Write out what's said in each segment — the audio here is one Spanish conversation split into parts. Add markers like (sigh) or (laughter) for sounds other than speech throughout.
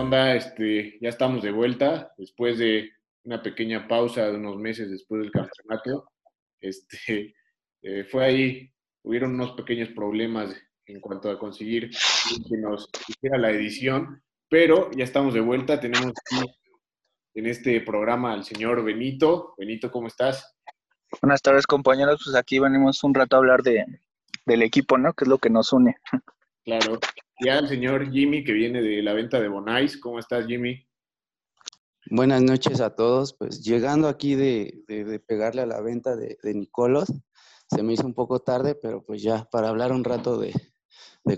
onda? Este, ya estamos de vuelta después de una pequeña pausa de unos meses después del campeonato. Este, (laughs) eh, fue ahí, hubieron unos pequeños problemas en cuanto a conseguir que nos hiciera la edición, pero ya estamos de vuelta. Tenemos aquí en este programa al señor Benito. Benito, ¿cómo estás? Buenas tardes, compañeros. Pues aquí venimos un rato a hablar de, del equipo, ¿no? Que es lo que nos une. Claro. Ya el señor Jimmy, que viene de la venta de Bonais. ¿Cómo estás, Jimmy? Buenas noches a todos. Pues llegando aquí de, pegarle a la venta de, Nicolos, se me hizo un poco tarde, pero pues ya para hablar un rato de,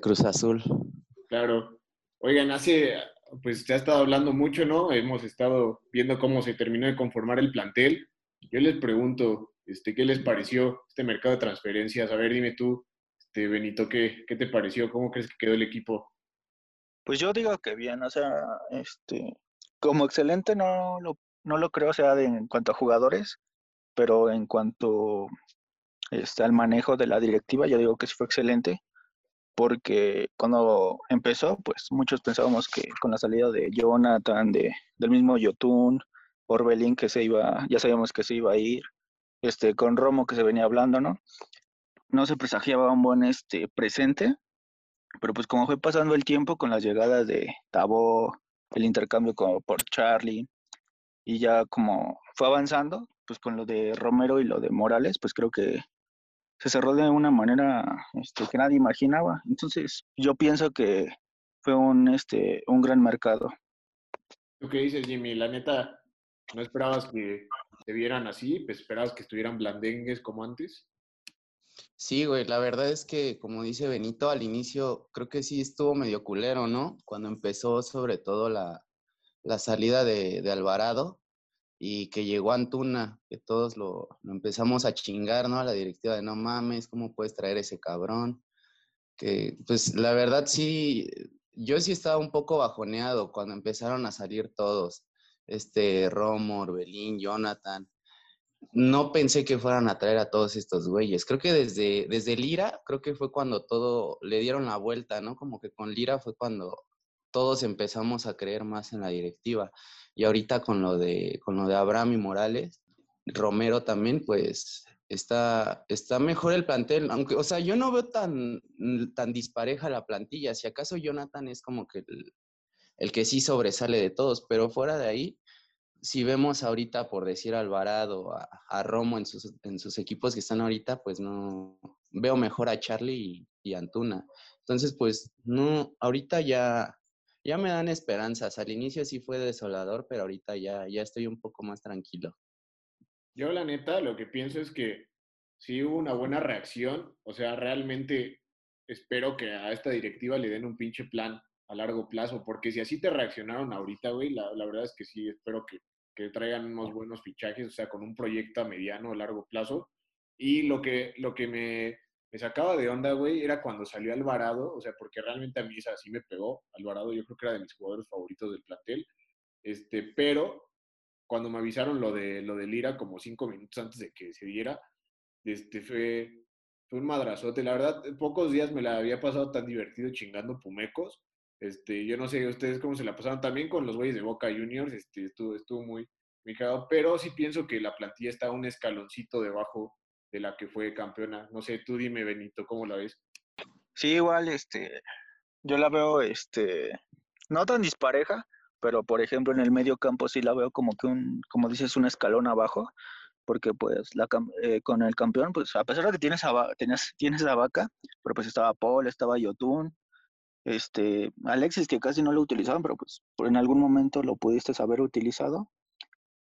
Cruz Azul. Claro. Oigan, hace, pues se ha estado hablando mucho, ¿no? Hemos estado viendo cómo se terminó de conformar el plantel. Yo les pregunto, este, ¿qué les pareció este mercado de transferencias? A ver, dime tú, este, Benito, ¿qué, ¿qué te pareció? ¿Cómo crees que quedó el equipo? Pues yo digo que bien, o sea, este, como excelente no lo, no lo creo, sea, en cuanto a jugadores, pero en cuanto este, al manejo de la directiva, yo digo que sí fue excelente, porque cuando empezó, pues muchos pensábamos que con la salida de Jonathan, de, del mismo Yotun, Orbelín que se iba, ya sabíamos que se iba a ir, este, con Romo que se venía hablando, ¿no? No se presagiaba un buen este, presente, pero pues como fue pasando el tiempo con las llegadas de Tabo, el intercambio con, por Charlie, y ya como fue avanzando, pues con lo de Romero y lo de Morales, pues creo que se cerró de una manera este, que nadie imaginaba. Entonces yo pienso que fue un, este, un gran mercado. ¿Tú qué dices, Jimmy? La neta, ¿no esperabas que se vieran así? Pues esperabas que estuvieran blandengues como antes. Sí, güey, la verdad es que, como dice Benito, al inicio creo que sí estuvo medio culero, ¿no? Cuando empezó sobre todo la, salida de, Alvarado y que llegó Antuna, que todos lo, empezamos a chingar, ¿no? A la directiva de no mames, ¿cómo puedes traer ese cabrón? Que, pues, la verdad sí, yo sí estaba un poco bajoneado cuando empezaron a salir todos, este, Romo, Orbelín, Jonathan, no pensé que fueran a traer a todos estos güeyes. Creo que desde, desde Lira, creo que fue cuando todo le dieron la vuelta, ¿no? Como que con Lira fue cuando todos empezamos a creer más en la directiva. Y ahorita con lo de, con lo de Abraham y Morales, Romero también, pues está, está mejor el plantel. Aunque, o sea, yo no veo tan, tan dispareja la plantilla. Si acaso Jonathan es como que el, el que sí sobresale de todos, pero fuera de ahí, si vemos ahorita, por decir Alvarado, a, a Romo en sus, en sus, equipos que están ahorita, pues no veo mejor a Charlie y, Antuna. Entonces, pues no, ahorita ya, ya me dan esperanzas. Al inicio sí fue desolador, pero ahorita ya, ya estoy un poco más tranquilo. Yo la neta lo que pienso es que sí hubo una buena reacción, o sea, realmente espero que a esta directiva le den un pinche plan a largo plazo, porque si así te reaccionaron ahorita, güey, la, la verdad es que sí, espero que, que traigan unos buenos fichajes, o sea, con un proyecto a mediano o largo plazo. Y lo que, lo que me, me sacaba de onda, güey, era cuando salió Alvarado, o sea, porque realmente a mí esa sí me pegó. Alvarado yo creo que era de mis jugadores favoritos del plantel. Este, pero cuando me avisaron lo de, lo de Lira como cinco minutos antes de que se diera, este, fue, fue un madrazote. La verdad, pocos días me la había pasado tan divertido chingando pumecos este, yo no sé ustedes cómo se la pasaron también con los güeyes de Boca Juniors, este, estuvo, estuvo muy, muy pero sí pienso que la plantilla está un escaloncito debajo de la que fue campeona. No sé, tú dime, Benito, ¿cómo la ves? Sí, igual, este, yo la veo, este, no tan dispareja, pero por ejemplo en el medio campo sí la veo como que un, como dices, un escalón abajo, porque pues la, eh, con el campeón, pues a pesar de que tienes a, tienes, tienes la vaca, pero pues estaba Paul, estaba Yotun, este, Alexis, que casi no lo utilizaban, pero pues en algún momento lo pudiste haber utilizado.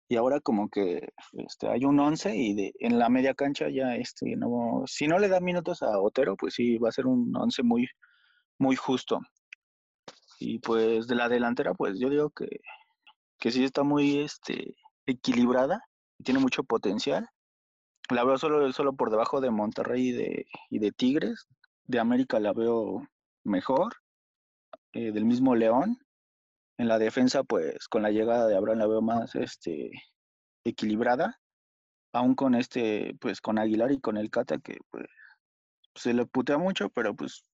Y ahora como que este, hay un 11 y de, en la media cancha ya, este, no, si no le da minutos a Otero, pues sí, va a ser un 11 muy, muy justo. Y pues de la delantera, pues yo digo que, que sí está muy este, equilibrada tiene mucho potencial. La veo solo, solo por debajo de Monterrey y de, y de Tigres. De América la veo mejor. Eh, del mismo León. En la defensa, pues con la llegada de Abraham la veo más este, equilibrada, aún con este, pues con Aguilar y con el Cata, que pues se le putea mucho, pero pues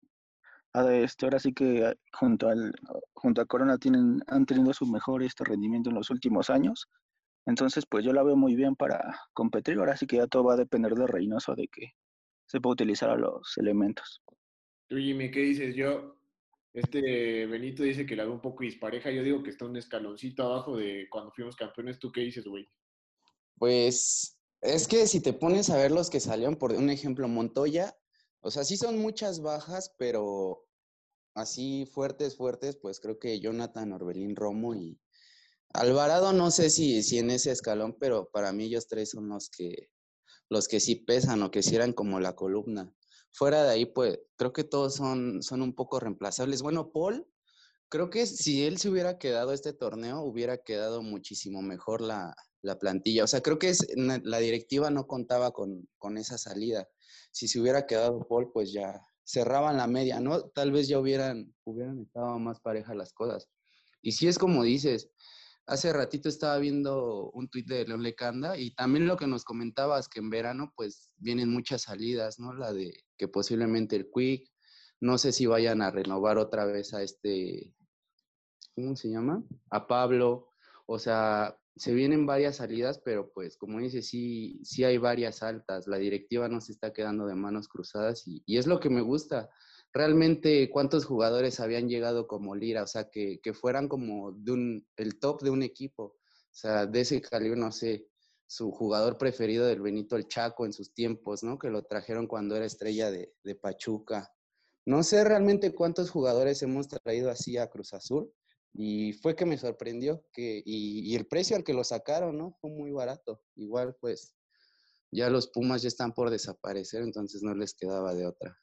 este, ahora sí que ah, junto, al, junto a Corona tienen, han tenido su mejor este rendimiento en los últimos años. Entonces, pues yo la veo muy bien para competir. Ahora sí que ya todo va a depender de Reynoso de que se pueda utilizar a los elementos. Tú, Jimmy, ¿qué dices? Yo, este Benito dice que la veo un poco dispareja. Yo digo que está un escaloncito abajo de cuando fuimos campeones. ¿Tú qué dices, güey? Pues es que si te pones a ver los que salieron, por un ejemplo, Montoya, o sea, sí son muchas bajas, pero así fuertes, fuertes, pues creo que Jonathan, Orbelín, Romo y Alvarado, no sé si, si en ese escalón, pero para mí ellos tres son los que, los que sí pesan o que sí eran como la columna. Fuera de ahí, pues creo que todos son, son un poco reemplazables. Bueno, Paul, creo que si él se hubiera quedado este torneo, hubiera quedado muchísimo mejor la, la plantilla. O sea, creo que es, la directiva no contaba con, con esa salida si se hubiera quedado Paul, pues ya cerraban la media, ¿no? Tal vez ya hubieran, hubieran estado más parejas las cosas. Y si es como dices, hace ratito estaba viendo un tuit de León Lecanda y también lo que nos comentabas, que en verano pues vienen muchas salidas, ¿no? La de que posiblemente el Quick, no sé si vayan a renovar otra vez a este, ¿cómo se llama? A Pablo. O sea, se vienen varias salidas, pero pues como dice, sí, sí hay varias altas. La directiva no se está quedando de manos cruzadas y, es lo que me gusta. Realmente, ¿cuántos jugadores habían llegado como Lira? O sea, que, fueran como de un, el top de un equipo. O sea, de ese calibre, no sé, su jugador preferido del Benito el Chaco en sus tiempos, ¿no? Que lo trajeron cuando era estrella de, de Pachuca. No sé realmente cuántos jugadores hemos traído así a Cruz Azul, y fue que me sorprendió que, y, el precio al que lo sacaron, ¿no? Fue muy barato. Igual, pues, ya los Pumas ya están por desaparecer, entonces no les quedaba de otra.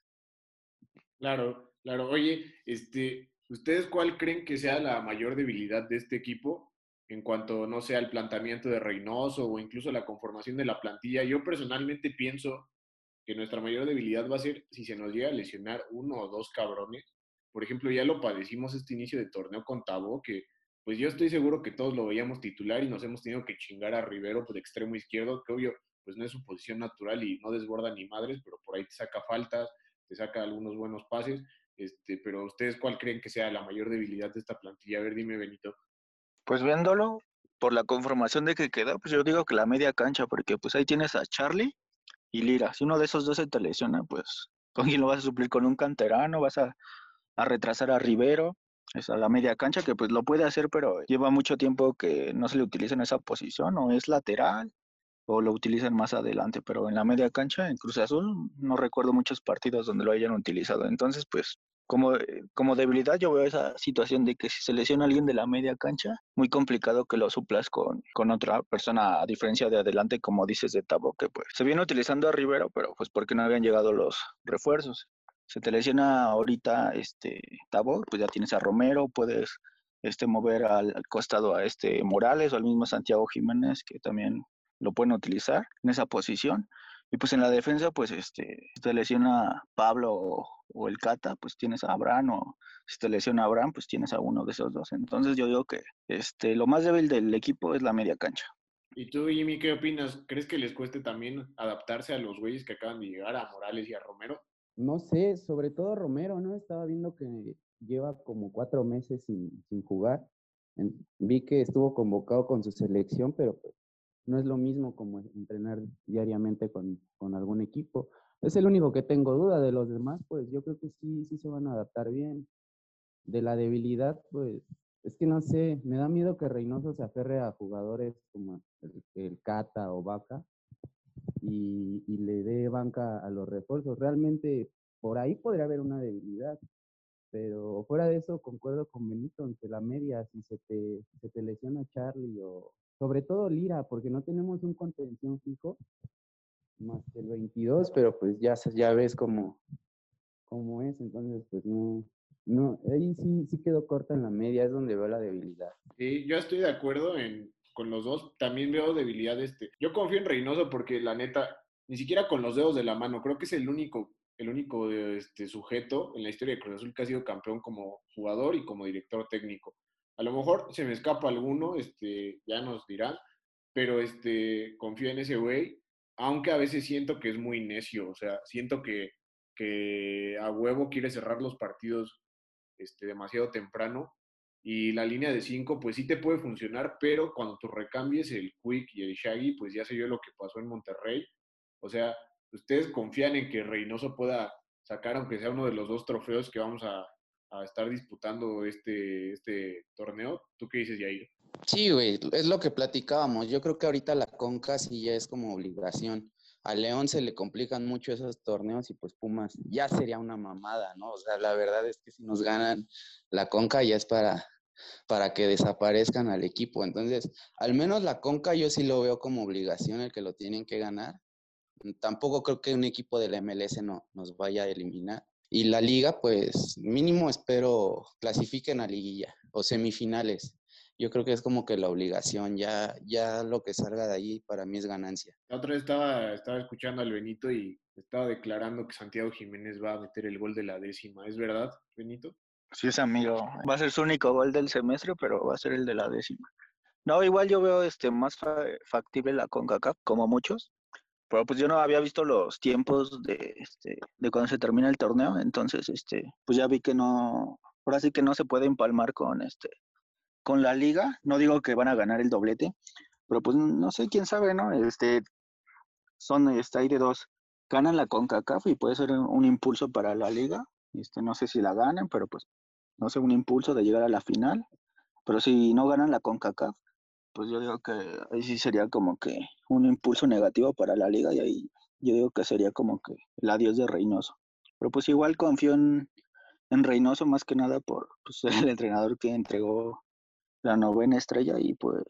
Claro, claro. Oye, este, ¿ustedes cuál creen que sea la mayor debilidad de este equipo en cuanto, no sea el planteamiento de Reynoso o incluso la conformación de la plantilla? Yo personalmente pienso que nuestra mayor debilidad va a ser si se nos llega a lesionar uno o dos cabrones por ejemplo, ya lo padecimos este inicio de torneo con Tabo, que pues yo estoy seguro que todos lo veíamos titular y nos hemos tenido que chingar a Rivero por extremo izquierdo, que obvio, pues no es su posición natural y no desborda ni madres, pero por ahí te saca faltas, te saca algunos buenos pases. Este, pero ustedes cuál creen que sea la mayor debilidad de esta plantilla? A ver, dime, Benito. Pues viéndolo, por la conformación de que queda, pues yo digo que la media cancha, porque pues ahí tienes a Charlie y Lira. Si uno de esos dos se te lesiona, pues (laughs) ¿con quién lo vas a suplir? ¿Con un canterano? ¿Vas a a retrasar a Rivero, es a la media cancha, que pues lo puede hacer, pero lleva mucho tiempo que no se le utiliza en esa posición, o es lateral, o lo utilizan más adelante, pero en la media cancha, en Cruz Azul, no recuerdo muchos partidos donde lo hayan utilizado. Entonces, pues, como, eh, como debilidad, yo veo esa situación de que si se lesiona alguien de la media cancha, muy complicado que lo suplas con, con otra persona, a diferencia de adelante, como dices de Tabo, que pues se viene utilizando a Rivero, pero pues porque no habían llegado los refuerzos se te lesiona ahorita este Tabo, pues ya tienes a Romero, puedes este, mover al, costado a este Morales o al mismo Santiago Jiménez, que también lo pueden utilizar en esa posición. Y pues en la defensa, pues este, si te lesiona Pablo o, el Cata, pues tienes a Abraham, o si te lesiona Abraham, pues tienes a uno de esos dos. Entonces yo digo que este, lo más débil del equipo es la media cancha. ¿Y tú, Jimmy, qué opinas? ¿Crees que les cueste también adaptarse a los güeyes que acaban de llegar, a Morales y a Romero? no sé, sobre todo Romero, ¿no? Estaba viendo que lleva como cuatro meses sin, jugar. vi que estuvo convocado con su selección, pero pues, no es lo mismo como entrenar diariamente con, algún equipo. Es el único que tengo duda. De los demás, pues yo creo que sí, sí se van a adaptar bien. De la debilidad, pues es que no sé, me da miedo que Reynoso se aferre a jugadores como el, Cata o Vaca, y, le dé banca a los refuerzos. Realmente por ahí podría haber una debilidad, pero fuera de eso concuerdo con Benito, entre la media, si se te, se te lesiona Charlie o sobre todo Lira, porque no tenemos un contención fijo más que el 22, pero pues ya, ya ves cómo, cómo es, entonces pues no, no, ahí sí, sí quedó corta en la media, es donde veo la debilidad. Sí, yo estoy de acuerdo en, con los dos. También veo debilidad este. Yo confío en Reynoso porque la neta, ni siquiera con los dedos de la mano, creo que es el único, el único este, sujeto en la historia de Cruz Azul que ha sido campeón como jugador y como director técnico. A lo mejor se me escapa alguno, este, ya nos dirán, pero este, confío en ese güey, aunque a veces siento que es muy necio, o sea, siento que que a huevo quiere cerrar los partidos este, demasiado temprano. Y la línea de 5, pues sí te puede funcionar, pero cuando tú recambies el Quick y el Shaggy, pues ya sé yo lo que pasó en Monterrey. O sea, ¿ustedes confían en que Reynoso pueda sacar, aunque sea uno de los dos trofeos que vamos a, a estar disputando este, este torneo? ¿Tú qué dices, Yair? Sí, güey, es lo que platicábamos. Yo creo que ahorita la Conca sí ya es como obligación. A León se le complican mucho esos torneos y pues Pumas ya sería una mamada, ¿no? O sea, la verdad es que si nos ganan la Conca ya es para, para que desaparezcan al equipo. Entonces, al menos la Conca yo sí lo veo como obligación el que lo tienen que ganar. Tampoco creo que un equipo de la MLS no, nos vaya a eliminar. Y la liga, pues mínimo espero clasifiquen a liguilla o semifinales yo creo que es como que la obligación, ya, ya lo que salga de ahí para mí es ganancia. La otra vez estaba, estaba escuchando al Benito y estaba declarando que Santiago Jiménez va a meter el gol de la décima. ¿Es verdad, Benito? Sí, es amigo. Va a ser su único gol del semestre, pero va a ser el de la décima. No, igual yo veo este más factible la CONCACAF, como muchos. Pero pues yo no había visto los tiempos de, este, de cuando se termina el torneo, entonces este, pues ya vi que no, ahora sí que no se puede empalmar con este con la liga, no digo que van a ganar el doblete, pero pues no sé, quién sabe, ¿no? Este, son, está ahí de dos, ganan la CONCACAF y puede ser un, impulso para la liga, este, no sé si la ganan, pero pues, no sé, un impulso de llegar a la final, pero si no ganan la CONCACAF, pues yo digo que ahí sí sería como que un impulso negativo para la liga y ahí yo digo que sería como que el adiós de Reynoso. Pero pues igual confío en, en Reynoso más que nada por pues, (laughs) el entrenador que entregó la novena estrella y pues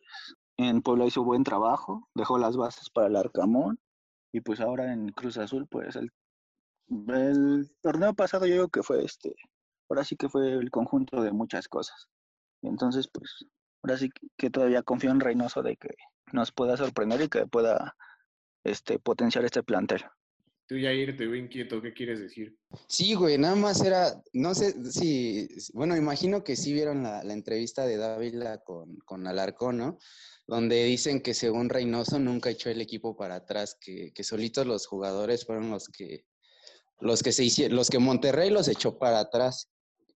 en Puebla hizo buen trabajo, dejó las bases para el Arcamón y pues ahora en Cruz Azul pues el, el torneo pasado yo digo que fue este, ahora sí que fue el conjunto de muchas cosas. Entonces pues ahora sí que todavía confío en Reynoso de que nos pueda sorprender y que pueda este, potenciar este plantel. Tú, Yair, te veo inquieto, ¿qué quieres decir? Sí, güey, nada más era, no sé si, bueno, imagino que sí vieron la, entrevista de Dávila con, con Alarcón, ¿no? Donde dicen que según Reynoso nunca echó el equipo para atrás, que, que solitos los jugadores fueron los que, los que se hicieron, los que Monterrey los echó para atrás.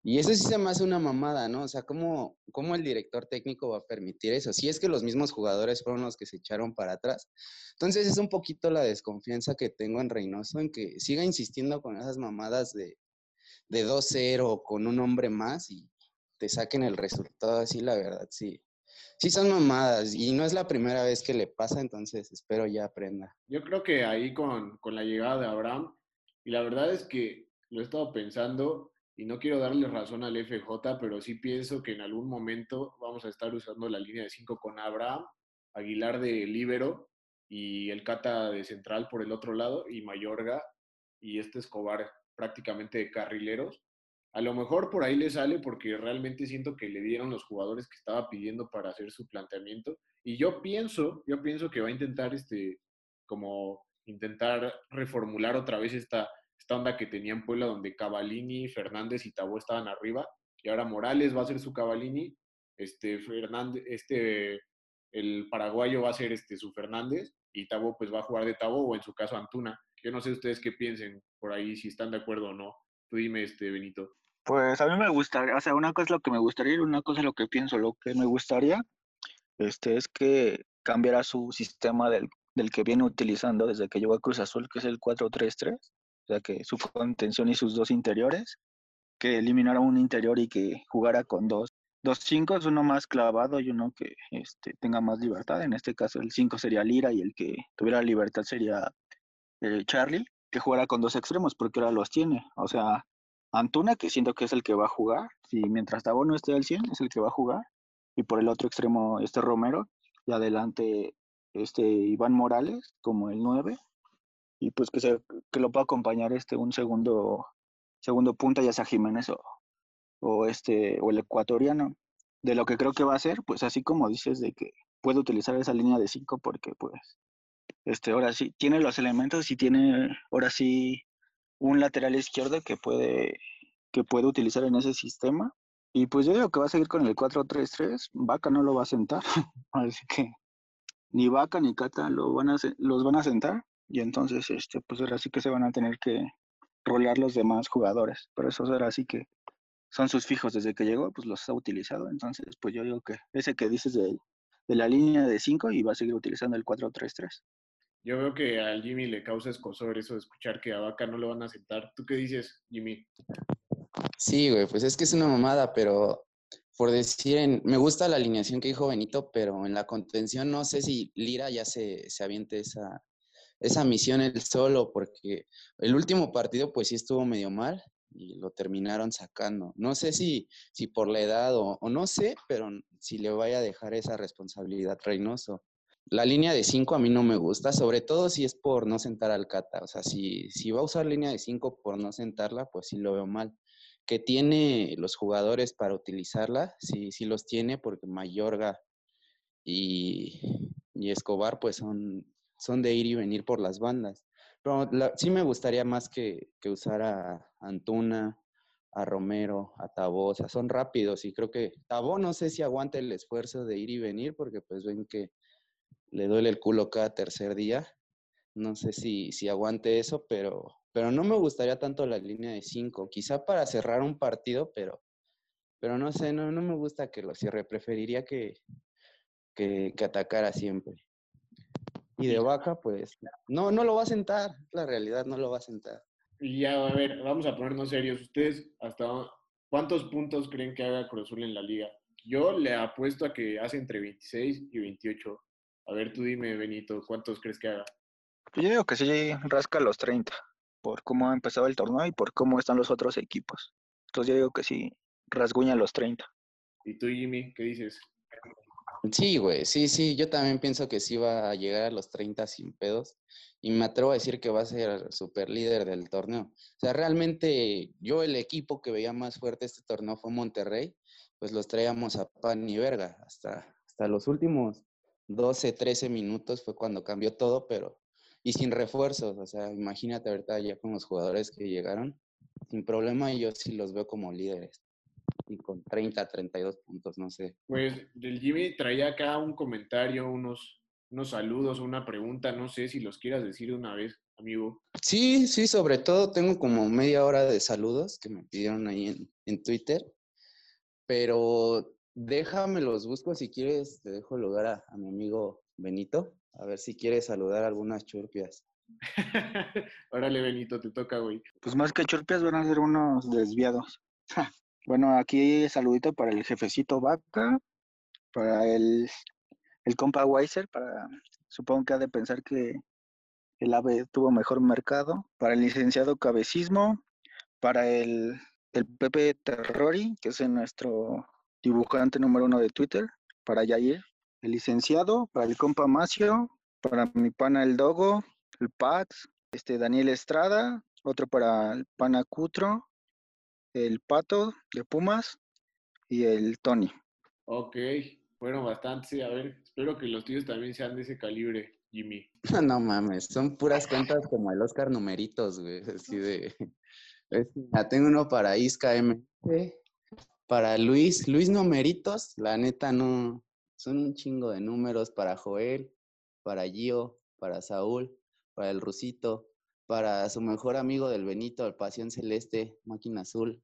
Y eso sí se me hace una mamada, ¿no? O sea, ¿cómo, ¿cómo el director técnico va a permitir eso? Si es que los mismos jugadores fueron los que se echaron para atrás. Entonces es un poquito la desconfianza que tengo en Reynoso, en que siga insistiendo con esas mamadas de, de 2-0 con un hombre más y te saquen el resultado así, la verdad, sí. Sí son mamadas y no es la primera vez que le pasa, entonces espero ya aprenda. Yo creo que ahí con, con la llegada de Abraham, y la verdad es que lo he estado pensando, y no quiero darle razón al FJ, pero sí pienso que en algún momento vamos a estar usando la línea de 5 con Abraham, Aguilar de Libero y el Cata de central por el otro lado y Mayorga y este Escobar prácticamente de carrileros. A lo mejor por ahí le sale porque realmente siento que le dieron los jugadores que estaba pidiendo para hacer su planteamiento. Y yo pienso, yo pienso que va a intentar este, como intentar reformular otra vez esta, esta onda que tenía en Puebla donde Cavalini, Fernández y Tabó estaban arriba, y ahora Morales va a ser su Cavalini, este Fernández, este el paraguayo va a ser este su Fernández y Tabo pues va a jugar de Tabo o en su caso Antuna. Yo no sé ustedes qué piensen por ahí, si están de acuerdo o no. Tú dime, este Benito. Pues a mí me gustaría, o sea, una cosa es lo que me gustaría y una cosa es lo que pienso. Lo que me gustaría este, es que cambiara su sistema del, del que viene utilizando desde que llegó a Cruz Azul, que es el 4-3-3 o sea, que su contención y sus dos interiores, que eliminara un interior y que jugara con dos, dos cinco, uno más clavado y uno que este, tenga más libertad. En este caso el cinco sería Lira y el que tuviera libertad sería eh, Charlie, que jugara con dos extremos, porque ahora los tiene. O sea, Antuna, que siento que es el que va a jugar, si mientras Tabo no esté al 100, es el que va a jugar. Y por el otro extremo, este Romero, y adelante este Iván Morales como el 9 y pues que, se, que lo pueda acompañar este un segundo segundo punta, ya sea Jiménez o, o, este, o el ecuatoriano. De lo que creo que va a ser, pues así como dices, de que puede utilizar esa línea de cinco porque pues este, ahora sí, tiene los elementos y tiene ahora sí un lateral izquierdo que puede, que puede utilizar en ese sistema. Y pues yo digo que va a seguir con el 4-3-3. Vaca no lo va a sentar. (laughs) Así que ni Vaca ni Cata lo van a, los van a sentar y entonces, este, pues ahora sí que se van a tener que, rolear los demás jugadores. Pero eso era así que son sus fijos desde que llegó, pues los ha utilizado. Entonces, pues yo digo que ese que dices de, de la línea de 5 y va a seguir utilizando el 4-3-3. Yo veo que al Jimmy le causa escosor eso de escuchar que a Vaca no lo van a sentar. ¿Tú qué dices, Jimmy? Sí, güey, pues es que es una mamada, pero por decir, en- me gusta la alineación que dijo Benito, pero en la contención no sé si Lira ya se, se aviente esa, esa misión él solo, porque el último partido pues sí estuvo medio mal y lo terminaron sacando. No sé si, si por la edad o, no sé, pero si le vaya a dejar esa responsabilidad Reynoso. La línea de 5 a mí no me gusta, sobre todo si es por no sentar al Cata. O sea, si, si va a usar línea de 5 por no sentarla, pues sí lo veo mal que tiene los jugadores para utilizarla, sí, sí los tiene, porque Mayorga y, y Escobar pues son, son de ir y venir por las bandas. Pero la- sí me gustaría más que, que usar a Antuna, a Romero, a sea, son rápidos y creo que Tabó no sé si aguanta el esfuerzo de ir y venir, porque pues ven que le duele el culo cada tercer día. No sé si, si aguante eso, pero, pero no me gustaría tanto la línea de 5. Quizá para cerrar un partido, pero, pero no sé, no, no me gusta que lo cierre. Preferiría que, que atacara siempre. Y de vaca, pues, no, no lo va a sentar. La realidad no lo va a sentar. Y ya, a ver, vamos a ponernos serios. ¿Ustedes hasta cuántos puntos creen que haga Cruz Azul en la liga? Yo le apuesto a que hace entre 26 y 28. A ver, tú dime, Benito, ¿cuántos crees que haga? Pues Yo digo que sí rasca los 30, por cómo ha empezado el torneo y por cómo están los otros equipos. Entonces yo digo que sí rasguña los 30. ¿Y tú, Jimmy, qué dices? Sí, güey, sí, sí, yo también pienso que sí va a llegar a los 30 sin pedos y me atrevo a decir que va a ser super líder del torneo. O sea, realmente yo el equipo que veía más fuerte este torneo fue Monterrey, pues los traíamos a pan y verga. Hasta, hasta los últimos 12, 13 minutos fue cuando cambió todo, pero y sin refuerzos, o sea, imagínate ahorita ya con los jugadores que llegaron, sin problema yo sí los veo como líderes y con 30, 32 puntos, no sé. Pues del Jimmy traía acá un comentario, unos, unos saludos, una pregunta, no sé si los quieras decir de una vez, amigo. Sí, sí, sobre todo tengo como media hora de saludos que me pidieron ahí en, en Twitter, pero déjame los busco si quieres, te dejo lugar a, a mi amigo Benito, a ver si quieres saludar a algunas churpias. (laughs) Órale, Benito, te toca, güey. Pues más que churpias van a ser unos desviados. (laughs) Bueno, aquí saludito para el jefecito Vaca, para el, el compa Weiser, para supongo que ha de pensar que el AVE tuvo mejor mercado, para el licenciado Cabecismo, para el, el Pepe Terrori, que es nuestro dibujante número uno de Twitter, para Yair, el licenciado, para el compa Macio, para mi pana el Dogo, el Pax, este Daniel Estrada, otro para el pana Cutro, el Pato de Pumas y el Tony. Ok, fueron bastantes, sí, a ver, espero que los tuyos también sean de ese calibre, Jimmy. (laughs) No mames, son puras cuentas como el Oscar Numeritos, güey, (laughs) así de... Ya tengo uno para Isca M. Para Luis, Luis Numeritos, la neta no, son un chingo de números para Joel, para Gio, para Saúl, para el Rusito, para su mejor amigo del Benito, el Pasión Celeste, Máquina Azul,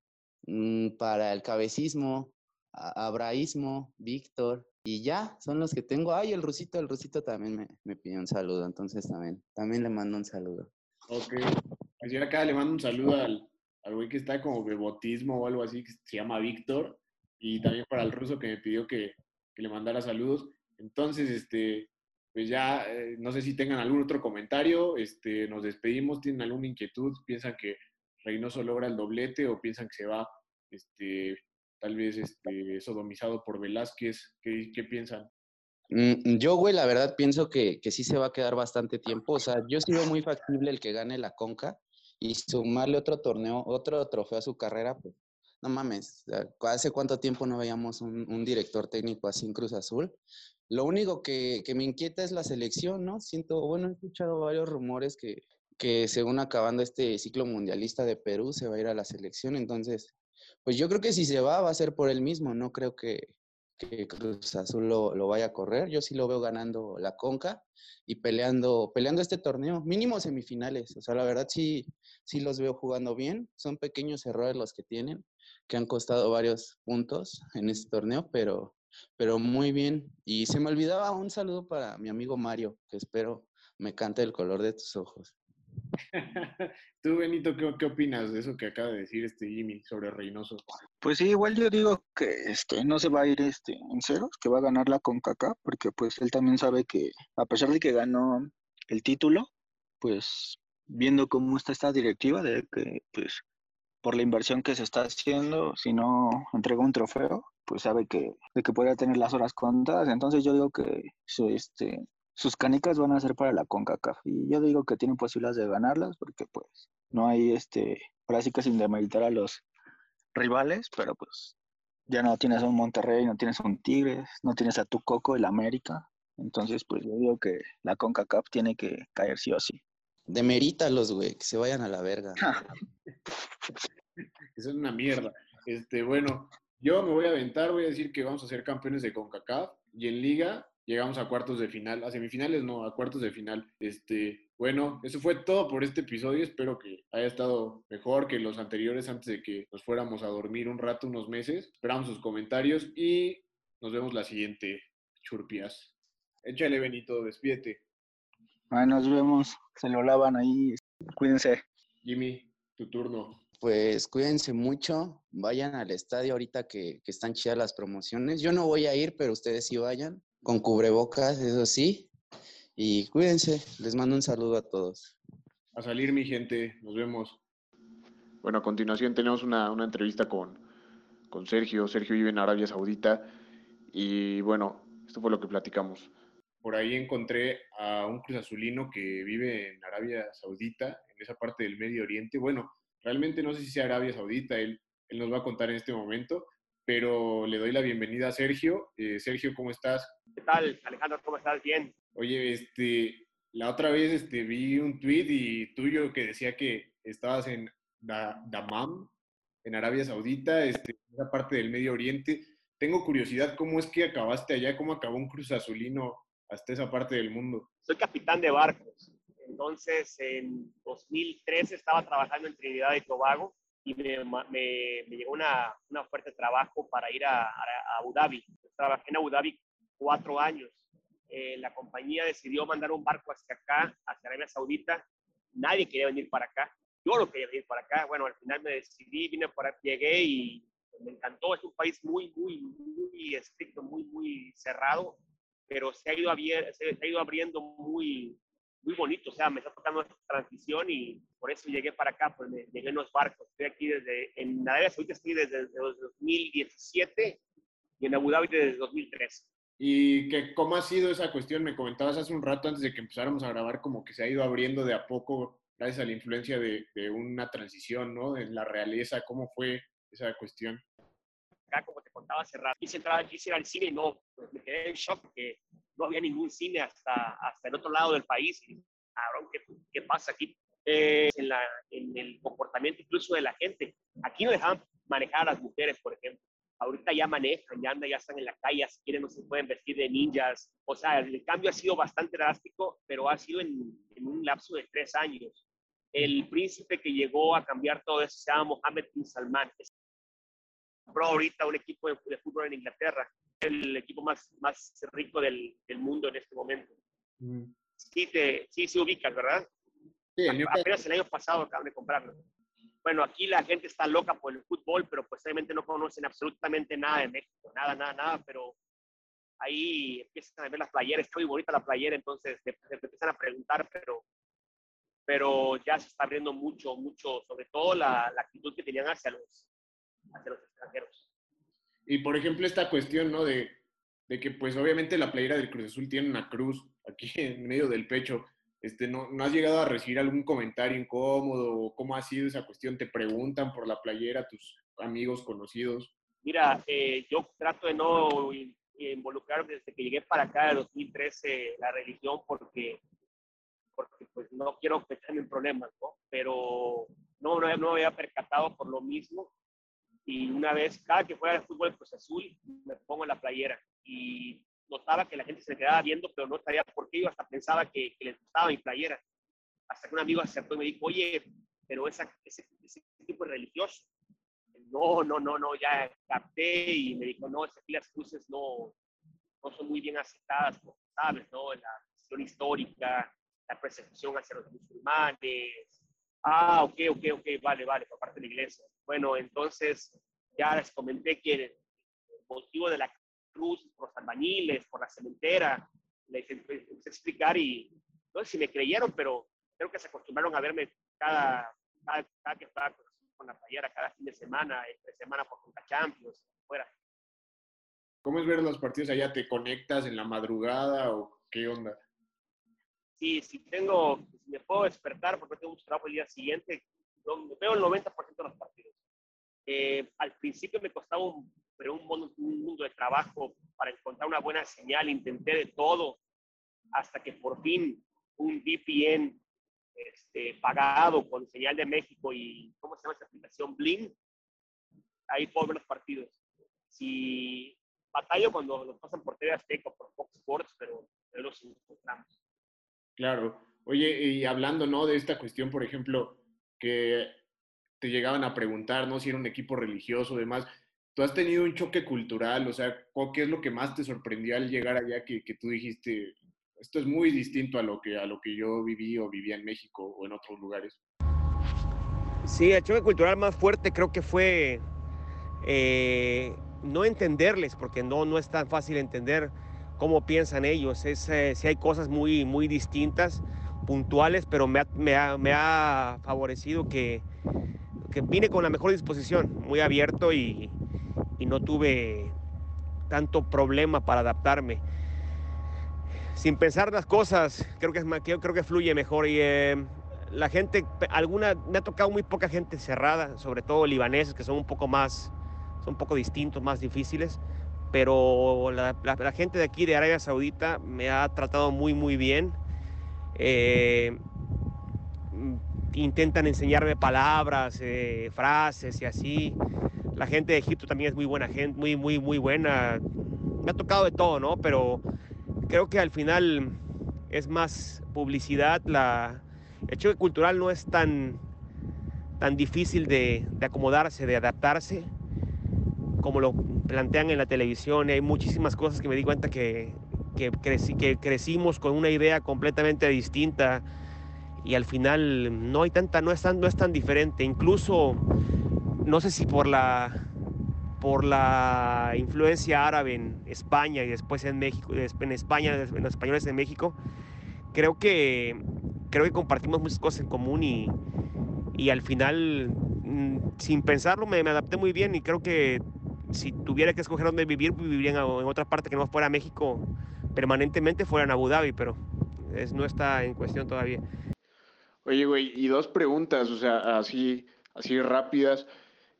para el Cabecismo, Abraísmo, Víctor, y ya, son los que tengo. Ay, el Rusito, el Rusito también me, me pidió un saludo, entonces también, también le mando un saludo. Ok, pues yo acá le mando un saludo al, al güey que está como bebotismo o algo así, que se llama Víctor, y también para el ruso que me pidió que, que le mandara saludos. Entonces, este, pues ya, eh, no sé si tengan algún otro comentario, este, nos despedimos, tienen alguna inquietud, piensan que Reynoso logra el doblete o piensan que se va, este, tal vez, este, sodomizado por Velázquez, ¿qué, qué piensan? Mm, Yo, güey, la verdad pienso que, que sí se va a quedar bastante tiempo. O sea, yo sí veo muy factible el que gane la Conca y sumarle otro torneo, otro trofeo a su carrera, pues no mames. ¿Hace cuánto tiempo no veíamos un, un director técnico así en Cruz Azul? Lo único que, que me inquieta es la selección, ¿no? Siento, bueno, he escuchado varios rumores que, que según acabando este ciclo mundialista de Perú se va a ir a la selección. Entonces, pues yo creo que si se va, va a ser por él mismo. No creo que, que Cruz Azul lo, lo, vaya a correr. Yo sí lo veo ganando la Conca y peleando, peleando este torneo, mínimo semifinales. O sea, la verdad sí, sí los veo jugando bien. Son pequeños errores los que tienen, que han costado varios puntos en este torneo, pero, pero muy bien. Y se me olvidaba un saludo para mi amigo Mario, que espero me cante el color de tus ojos. (laughs) Tú, Benito, ¿qué, ¿qué, opinas de eso que acaba de decir este Jimmy sobre Reynoso? Pues sí, igual yo digo que este no se va a ir este en ceros, que va a ganar la CONCACAF, porque pues él también sabe que a pesar de que ganó el título, pues viendo cómo está esta directiva, de que pues por la inversión que se está haciendo, si no entrega un trofeo, pues sabe que, de que puede tener las horas contadas. Entonces yo digo que este, sus canicas van a ser para la CONCACAF. Y yo digo que tienen posibilidades de ganarlas porque pues no hay este, ahora sí que sin demeritar a los rivales, pero pues ya no tienes a un Monterrey, no tienes a un Tigres, no tienes a tu Coco, el América. Entonces pues yo digo que la CONCACAF tiene que caer sí o sí. Demerítalos, güey, que se vayan a la verga. (laughs) Eso es una mierda. Este, bueno, yo me voy a aventar, voy a decir que vamos a ser campeones de CONCACAF y en Liga llegamos a cuartos de final, a semifinales no, a cuartos de final. Este, bueno, eso fue todo por este episodio. Espero que haya estado mejor que los anteriores antes de que nos fuéramos a dormir un rato, unos meses. Esperamos sus comentarios y nos vemos la siguiente, churpias. Échale, Benito, despídete. Bueno, nos vemos. Se lo lavan ahí. Cuídense. Jimmy, tu turno. Pues cuídense mucho, vayan al estadio ahorita que, que están chidas las promociones. Yo no voy a ir, pero ustedes sí vayan con cubrebocas, eso sí. Y cuídense, les mando un saludo a todos. A salir mi gente, nos vemos. Bueno, a continuación tenemos una, una entrevista con, con Sergio. Sergio vive en Arabia Saudita y bueno, esto fue lo que platicamos. Por ahí encontré a un cruz azulino que vive en Arabia Saudita, en esa parte del Medio Oriente. Bueno, realmente no sé si sea Arabia Saudita, él, él nos va a contar en este momento, pero le doy la bienvenida a Sergio. Eh, Sergio, ¿cómo estás? ¿Qué tal, Alejandro? ¿Cómo estás? Bien. Oye, este, la otra vez este, vi un tweet y tuyo que decía que estabas en Damam, en Arabia Saudita, este, en esa parte del Medio Oriente. Tengo curiosidad, ¿cómo es que acabaste allá? ¿Cómo acabó un cruz azulino hasta esa parte del mundo? Soy capitán de barcos. Entonces, en 2013 estaba trabajando en Trinidad y Tobago y me, me, me llegó una, una, oferta de trabajo para ir a, a, Abu Dhabi. Trabajé en Abu Dhabi cuatro años. Eh, la compañía decidió mandar un barco hacia acá, hacia Arabia Saudita. Nadie quería venir para acá. Yo lo quería venir para acá. Bueno, al final me decidí, vine para llegué y me encantó. Es un país muy, muy, muy estricto, muy, muy cerrado, pero se ha ido, se ha ido abriendo muy, muy bonito, o sea, me está tocando esta transición y por eso llegué para acá, pues me, llegué en los barcos. Estoy aquí desde, en Arabia Saudita estoy desde, 2017 y en Abu Dhabi desde 2003. ¿Y que, cómo ha sido esa cuestión? Me comentabas hace un rato antes de que empezáramos a grabar, como que se ha ido abriendo de a poco gracias a la influencia de, de una transición, ¿no? En la realeza, ¿cómo fue esa cuestión? Acá, como te contaba hace rato, quise entrar, quise ir al cine y no, pues me quedé en shock porque no había ningún cine hasta, hasta el otro lado del país. Cabrón, ¿qué, ¿qué, pasa aquí? Eh, en, la, en, el comportamiento incluso de la gente. Aquí no dejaban manejar a las mujeres, por ejemplo. Ahorita ya manejan, ya andan, ya están en la calle, si quieren no se pueden vestir de ninjas. O sea, el cambio ha sido bastante drástico, pero ha sido en, en un lapso de tres años. El príncipe que llegó a cambiar todo eso se llama Mohammed bin Salman. Compró ahorita un equipo de, de fútbol en Inglaterra el equipo más, más rico del, del mundo en este momento. Mm. Sí, te, sí se ubicas, ¿verdad? Sí, el Apenas el año pasado acaban de comprarlo. Bueno, aquí la gente está loca por el fútbol, pero pues obviamente no conocen absolutamente nada de México, nada, nada, nada, pero ahí empiezan a ver las playeras, está muy bonita la playera, entonces te, empiezan a preguntar, pero, pero ya se está abriendo mucho, mucho, sobre todo la, la actitud que tenían hacia los, hacia los extranjeros. Y por ejemplo, esta cuestión, ¿no? De, de, que pues obviamente la playera del Cruz Azul tiene una cruz aquí (laughs) en medio del pecho. Este, ¿no, ¿No has llegado a recibir algún comentario incómodo? ¿Cómo ha sido esa cuestión? ¿Te preguntan por la playera tus amigos, conocidos? Mira, eh, yo trato de no involucrarme desde que llegué para acá en 2013 la religión porque, porque pues no quiero meterme en problemas, ¿no? Pero no, no, no me había percatado por lo mismo Y una vez, cada que fuera de fútbol Cruz Azul, me pongo en la playera. Y notaba que la gente se quedaba viendo, pero no sabía por qué. Yo hasta pensaba que, les gustaba mi playera. Hasta que un amigo acertó y me dijo, oye, pero esa, ese, ese tipo es religioso. No, no, no, no, ya capté y me dijo, no, aquí las cruces no, no son muy bien aceptadas, sabes, ¿no? La cuestión histórica, la persecución hacia los musulmanes. Ah, ok, ok, ok, vale, vale, por parte de la iglesia. Bueno, entonces ya les comenté que el motivo de la cruz por los albañiles, por la cementera, les empecé a explicar y no sé si me creyeron, pero creo que se acostumbraron a verme cada, cada, cada que estaba con la playera, cada fin de semana, entre semana por Conca Champions, fuera. ¿Cómo es ver los partidos allá? ¿Te conectas en la madrugada o qué onda? Sí, si tengo, si me puedo despertar porque tengo mucho trabajo el día siguiente, veo el 90% de los partidos. Eh, al principio me costaba un, pero un, un, mundo de trabajo para encontrar una buena señal, intenté de todo, hasta que por fin un VPN este, pagado con señal de México y, ¿cómo se llama esa aplicación? Bling, ahí puedo ver los partidos. Si batallo cuando los pasan por TV Azteca o por Fox Sports, pero, los encontramos. Claro. Oye, y hablando, ¿no? De esta cuestión, por ejemplo, que te llegaban a preguntar, ¿no? Si era un equipo religioso, demás. ¿Tú has tenido un choque cultural? O sea, ¿qué es lo que más te sorprendió al llegar allá que, que tú dijiste, esto es muy distinto a lo, que, a lo que yo viví o vivía en México o en otros lugares? Sí, el choque cultural más fuerte creo que fue eh, no entenderles, porque no, no es tan fácil entender cómo piensan ellos. Es, eh, si hay cosas muy, muy distintas, puntuales, pero me ha, me ha, favorecido que, que, vine con la mejor disposición, muy abierto y, y no tuve tanto problema para adaptarme. Sin pensar las cosas, creo que, es, creo que fluye mejor y eh, la gente, alguna, me ha tocado muy poca gente cerrada, sobre todo libaneses que son un poco más son un poco distintos, más difíciles, pero la, gente de aquí de Arabia Saudita me ha tratado muy, muy bien. Eh, intentan enseñarme palabras, eh, frases y así. La gente de Egipto también es muy buena gente, muy, muy, muy buena. Me ha tocado de todo, ¿no? Pero creo que al final es más publicidad. La, el choque cultural no es tan, tan difícil de, de acomodarse, de adaptarse como lo plantean en la televisión. hay muchísimas cosas que me di cuenta que, que, que crecimos con una idea completamente distinta y al final no hay tanta, no es tan, no es tan diferente. Incluso, no sé si por la, por la influencia árabe en España y después en México, en España, en los españoles de México, creo que, creo que compartimos muchas cosas en común y, y al final, mm, sin pensarlo, me, adapté muy bien y creo que si tuviera que escoger dónde vivir, viviría en, otra parte que no fuera México permanentemente, fuera en Abu Dhabi, pero es, no está en cuestión todavía. Oye, güey, y dos preguntas, o sea, así, así rápidas.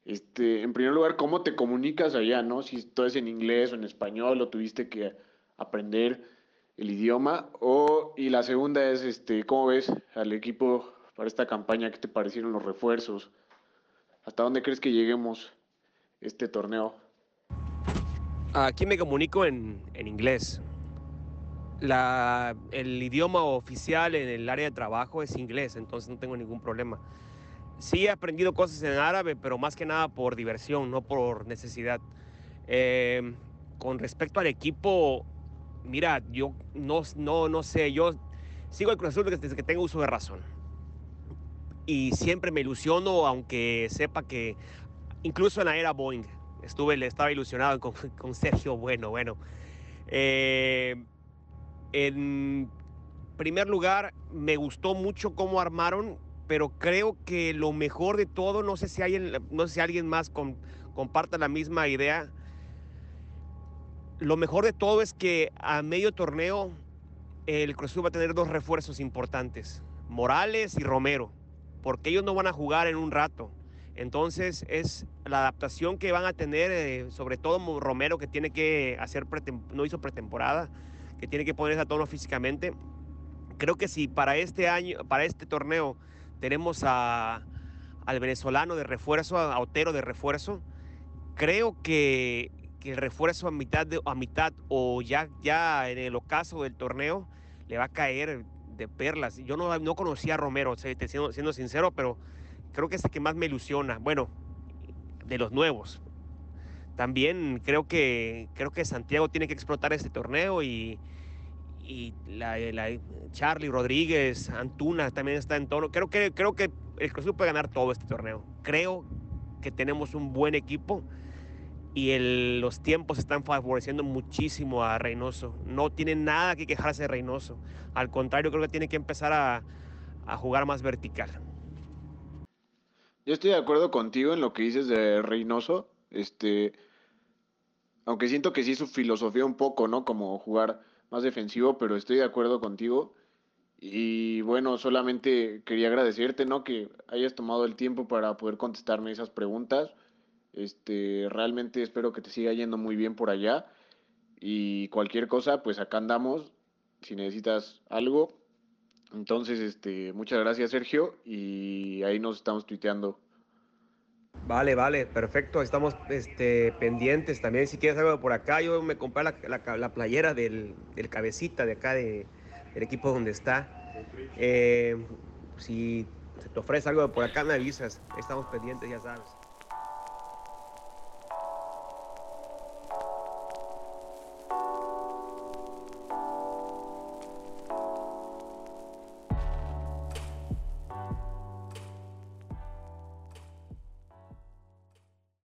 Este, en primer lugar, ¿cómo te comunicas allá, no? Si todo es en inglés o en español o tuviste que aprender el idioma. O, y la segunda es, este, ¿cómo ves al equipo para esta campaña? ¿Qué te parecieron los refuerzos? ¿Hasta dónde crees que lleguemos este torneo? Aquí me comunico en, inglés. La, el idioma oficial en el área de trabajo es inglés, entonces no tengo ningún problema. Sí he aprendido cosas en árabe, pero más que nada por diversión, no por necesidad. Em, con respecto al equipo, mira, yo no, no, no sé, yo sigo el Cruz Azul desde que tengo uso de razón. Y siempre me ilusiono, aunque sepa que incluso en la era Boeing, estuve, estaba ilusionado con, (laughs) con Sergio Bueno. Bueno, eh, en primer lugar, me gustó mucho cómo armaron, pero creo que lo mejor de todo, no sé si alguien, no sé si alguien más con, comparta la misma idea. Lo mejor de todo es que a medio torneo el Cruz va a tener dos refuerzos importantes, Morales y Romero, porque ellos no van a jugar en un rato. Entonces es la adaptación que van a tener, eh, sobre todo Romero que tiene que hacer, no hizo pretemporada, que tiene que ponerse a tono físicamente. Creo que si para este año, para este torneo tenemos a, al venezolano de refuerzo, a Otero de refuerzo, creo que, que el refuerzo a mitad, de, a mitad o ya, ya en el ocaso del torneo le va a caer de perlas. Yo no, no conocía a Romero, siendo, siendo sincero, pero creo que es el que más me ilusiona. Bueno, de los nuevos. También creo que, creo que Santiago tiene que explotar este torneo y, y la, Charlie Rodríguez, Antuna también está en todo. Creo que, creo que el Cruz puede ganar todo este torneo. Creo que tenemos un buen equipo y el, los tiempos están favoreciendo muchísimo a Reynoso. No tiene nada que quejarse de Reynoso. Al contrario, creo que tiene que empezar a, a jugar más vertical. Yo estoy de acuerdo contigo en lo que dices de Reynoso. Este, aunque siento que sí su filosofía un poco, ¿no? Como jugar más defensivo, pero estoy de acuerdo contigo. Y bueno, solamente quería agradecerte, ¿no? Que hayas tomado el tiempo para poder contestarme esas preguntas. Este, realmente espero que te siga yendo muy bien por allá. Y cualquier cosa, pues acá andamos. Si necesitas algo. Entonces, este, muchas gracias, Sergio. Y ahí nos estamos tuiteando. Vale, vale, perfecto. Estamos este, pendientes también. Si quieres algo por acá, yo me compré la, playera del, cabecita de acá del equipo donde está. Eh, si te ofrece algo por acá, me avisas. Estamos pendientes, ya sabes.